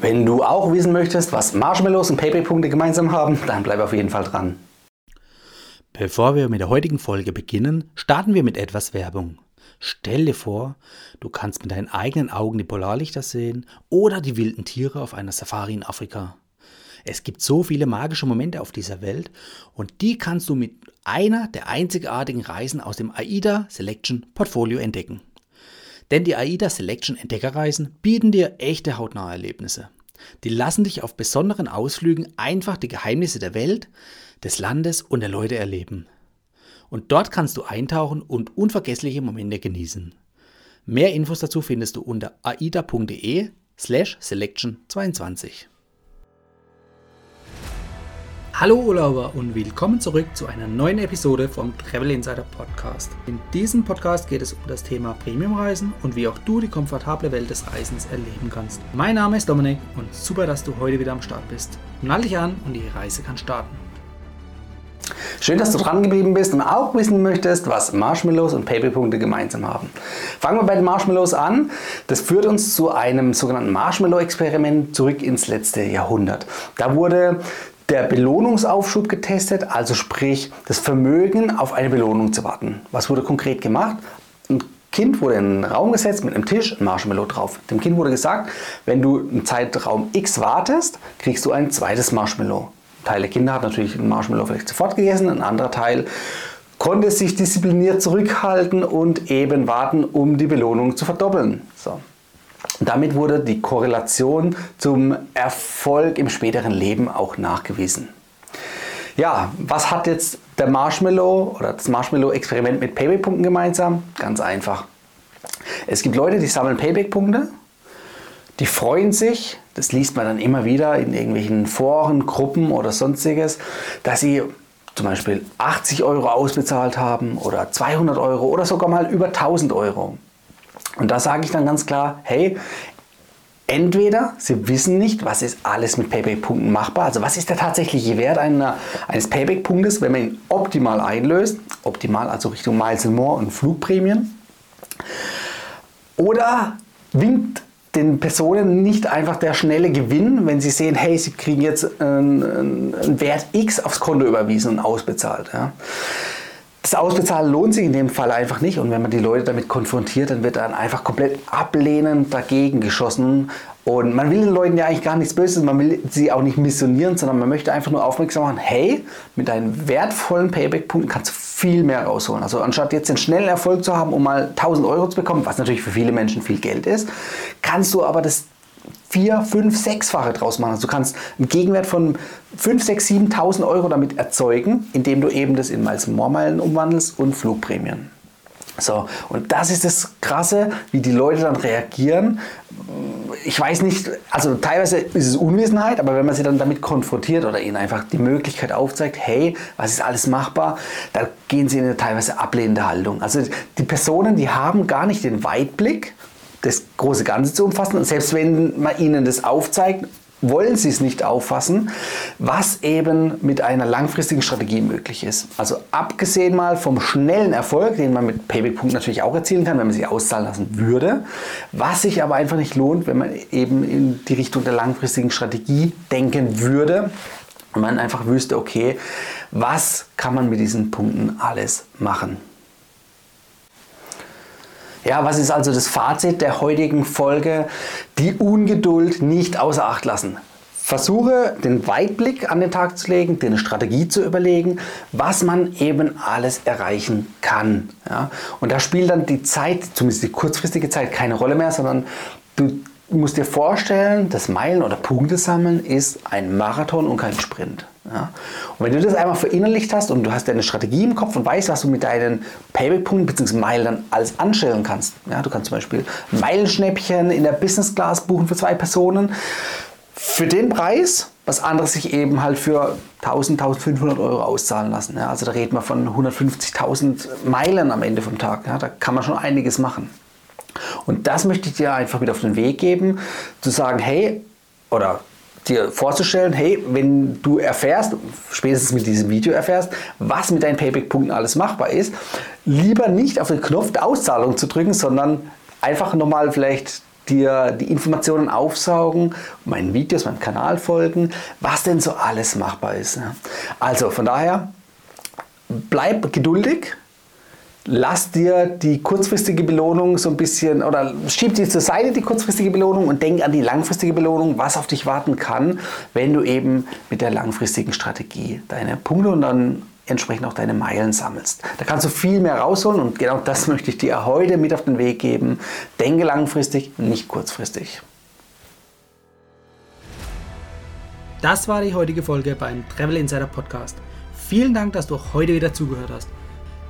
Wenn du auch wissen möchtest, was Marshmallows und Payback-Punkte gemeinsam haben, dann bleib auf jeden Fall dran. Bevor wir mit der heutigen Folge beginnen, starten wir mit etwas Werbung. Stell dir vor, du kannst mit deinen eigenen Augen die Polarlichter sehen oder die wilden Tiere auf einer Safari in Afrika. Es gibt so viele magische Momente auf dieser Welt und die kannst du mit einer der einzigartigen Reisen aus dem AIDA Selection Portfolio entdecken. Denn die AIDA Selection Entdeckerreisen bieten dir echte hautnahe Erlebnisse. Die lassen dich auf besonderen Ausflügen einfach die Geheimnisse der Welt, des Landes und der Leute erleben. Und dort kannst du eintauchen und unvergessliche Momente genießen. Mehr Infos dazu findest du unter aida.de slash selection 22. Hallo Urlauber und willkommen zurück zu einer neuen Episode vom Travel Insider Podcast. In diesem Podcast geht es um das Thema Premiumreisen und wie auch du die komfortable Welt des Reisens erleben kannst. Mein Name ist Dominik und super, dass du heute wieder am Start bist. Nall dich an und die Reise kann starten. Schön, dass du dran geblieben bist und auch wissen möchtest, was Marshmallows und Paypal-Punkte gemeinsam haben. Fangen wir bei den Marshmallows an. Das führt uns zu einem sogenannten Marshmallow-Experiment zurück ins letzte Jahrhundert. Da wurde der Belohnungsaufschub getestet, also sprich das Vermögen auf eine Belohnung zu warten. Was wurde konkret gemacht? Ein Kind wurde in einen Raum gesetzt mit einem Tisch, ein Marshmallow drauf. Dem Kind wurde gesagt, wenn du einen Zeitraum X wartest, kriegst du ein zweites Marshmallow. Ein Teil der Kinder hat natürlich ein Marshmallow vielleicht sofort gegessen, ein anderer Teil konnte sich diszipliniert zurückhalten und eben warten, um die Belohnung zu verdoppeln. So. Damit wurde die Korrelation zum Erfolg im späteren Leben auch nachgewiesen. Ja, was hat jetzt der Marshmallow oder das Marshmallow-Experiment mit Payback-Punkten gemeinsam? Ganz einfach. Es gibt Leute, die sammeln Payback-Punkte, die freuen sich, das liest man dann immer wieder in irgendwelchen Foren, Gruppen oder sonstiges, dass sie zum Beispiel 80 Euro ausbezahlt haben oder 200 Euro oder sogar mal über 1000 Euro. Und da sage ich dann ganz klar, hey, entweder Sie wissen nicht, was ist alles mit Payback-Punkten machbar, also was ist der tatsächliche Wert einer, eines Payback-Punktes, wenn man ihn optimal einlöst, optimal also Richtung Miles More und Flugprämien, oder winkt den Personen nicht einfach der schnelle Gewinn, wenn sie sehen, hey, sie kriegen jetzt einen, einen Wert X aufs Konto überwiesen und ausbezahlt. Ja. Das Ausbezahlen lohnt sich in dem Fall einfach nicht. Und wenn man die Leute damit konfrontiert, dann wird dann einfach komplett ablehnend dagegen geschossen. Und man will den Leuten ja eigentlich gar nichts Böses, man will sie auch nicht missionieren, sondern man möchte einfach nur aufmerksam machen, hey, mit deinen wertvollen Payback-Punkten kannst du viel mehr rausholen. Also anstatt jetzt den schnellen Erfolg zu haben, um mal 1000 Euro zu bekommen, was natürlich für viele Menschen viel Geld ist, kannst du aber das vier, fünf, sechsfache draus machen. Also du kannst einen Gegenwert von 5, 6, 7.000 Euro damit erzeugen, indem du eben das in Miles Moormeilen umwandelst und Flugprämien. So, und das ist das Krasse, wie die Leute dann reagieren. Ich weiß nicht, also teilweise ist es Unwissenheit, aber wenn man sie dann damit konfrontiert oder ihnen einfach die Möglichkeit aufzeigt, hey, was ist alles machbar, dann gehen sie in eine teilweise ablehnende Haltung. Also die Personen, die haben gar nicht den Weitblick, das große Ganze zu umfassen. Und selbst wenn man ihnen das aufzeigt, wollen sie es nicht auffassen, was eben mit einer langfristigen Strategie möglich ist. Also abgesehen mal vom schnellen Erfolg, den man mit Payback-Punkten natürlich auch erzielen kann, wenn man sie auszahlen lassen würde, was sich aber einfach nicht lohnt, wenn man eben in die Richtung der langfristigen Strategie denken würde und man einfach wüsste, okay, was kann man mit diesen Punkten alles machen. Ja, was ist also das Fazit der heutigen Folge? Die Ungeduld nicht außer Acht lassen. Versuche den Weitblick an den Tag zu legen, dir eine Strategie zu überlegen, was man eben alles erreichen kann. Ja? Und da spielt dann die Zeit, zumindest die kurzfristige Zeit, keine Rolle mehr, sondern du musst dir vorstellen, das Meilen- oder Punkte sammeln ist ein Marathon und kein Sprint. Ja? Und wenn du das einmal verinnerlicht hast und du hast deine Strategie im Kopf und weißt, was du mit deinen Payback-Punkten bzw. Meilen dann alles anstellen kannst. Ja? Du kannst zum Beispiel Meilenschnäppchen in der Business Class buchen für zwei Personen. Für den Preis, was andere sich eben halt für 1000, 1500 Euro auszahlen lassen. Ja? Also da reden wir von 150.000 Meilen am Ende vom Tag. Ja? Da kann man schon einiges machen. Und das möchte ich dir einfach mit auf den Weg geben, zu sagen, hey, oder dir vorzustellen, hey, wenn du erfährst, spätestens mit diesem Video erfährst, was mit deinen Payback-Punkten alles machbar ist, lieber nicht auf den Knopf der Auszahlung zu drücken, sondern einfach nochmal vielleicht dir die Informationen aufsaugen, meinen Videos, meinem Kanal folgen, was denn so alles machbar ist. Also von daher, bleib geduldig, lass dir die kurzfristige Belohnung so ein bisschen oder schieb dir zur Seite die kurzfristige Belohnung und denk an die langfristige Belohnung, was auf dich warten kann, wenn du eben mit der langfristigen Strategie deine Punkte und dann entsprechend auch deine Meilen sammelst. Da kannst du viel mehr rausholen und genau das möchte ich dir heute mit auf den Weg geben. Denke langfristig, nicht kurzfristig. Das war die heutige Folge beim Travel Insider Podcast. Vielen Dank, dass du heute wieder zugehört hast.